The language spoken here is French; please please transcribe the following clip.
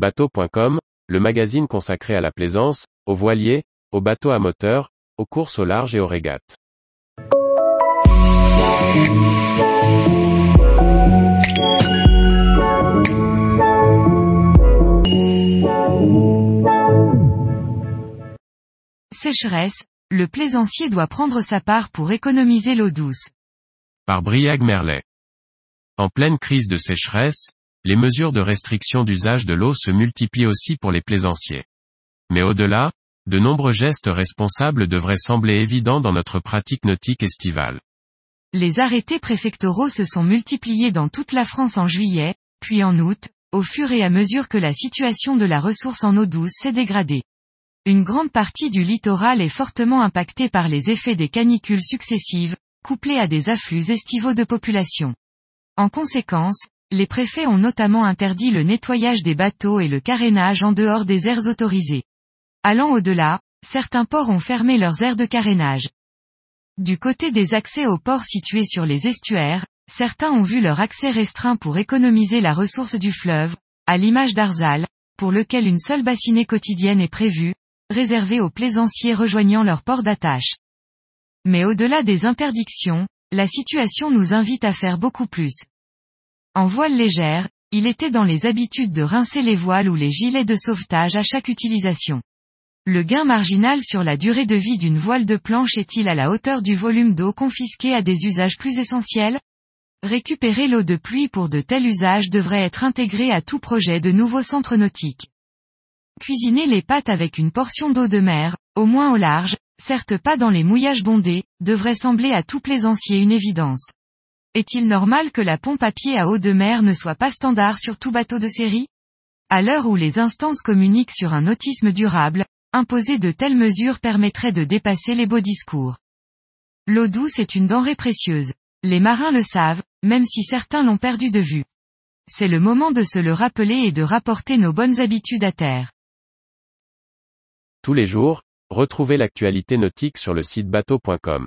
Bateau.com, le magazine consacré à la plaisance, aux voiliers, aux bateaux à moteur, aux courses au large et aux régates. Sécheresse, le plaisancier doit prendre sa part pour économiser l'eau douce. Par Briag Merlet. En pleine crise de sécheresse, les mesures de restriction d'usage de l'eau se multiplient aussi pour les plaisanciers. Mais au-delà, de nombreux gestes responsables devraient sembler évidents dans notre pratique nautique estivale. Les arrêtés préfectoraux se sont multipliés dans toute la France en juillet, puis en août, au fur et à mesure que la situation de la ressource en eau douce s'est dégradée. Une grande partie du littoral est fortement impactée par les effets des canicules successives, couplées à des afflux estivaux de population. En conséquence, les préfets ont notamment interdit le nettoyage des bateaux et le carénage en dehors des aires autorisées. Allant au-delà, certains ports ont fermé leurs aires de carénage. Du côté des accès aux ports situés sur les estuaires, certains ont vu leur accès restreint pour économiser la ressource du fleuve, à l'image d'Arzal, pour lequel une seule bassinée quotidienne est prévue, réservée aux plaisanciers rejoignant leur port d'attache. Mais au-delà des interdictions, la situation nous invite à faire beaucoup plus. En voile légère, il était dans les habitudes de rincer les voiles ou les gilets de sauvetage à chaque utilisation. Le gain marginal sur la durée de vie d'une voile de planche est-il à la hauteur du volume d'eau confisqué à des usages plus essentiels? Récupérer l'eau de pluie pour de tels usages devrait être intégré à tout projet de nouveau centre nautique. Cuisiner les pâtes avec une portion d'eau de mer, au moins au large, certes pas dans les mouillages bondés, devrait sembler à tout plaisancier une évidence. Est-il normal que la pompe à pied à eau de mer ne soit pas standard sur tout bateau de série? À l'heure où les instances communiquent sur un autisme durable, imposer de telles mesures permettrait de dépasser les beaux discours. L'eau douce est une denrée précieuse. Les marins le savent, même si certains l'ont perdu de vue. C'est le moment de se le rappeler et de rapporter nos bonnes habitudes à terre. Tous les jours, retrouvez l'actualité nautique sur le site bateau.com.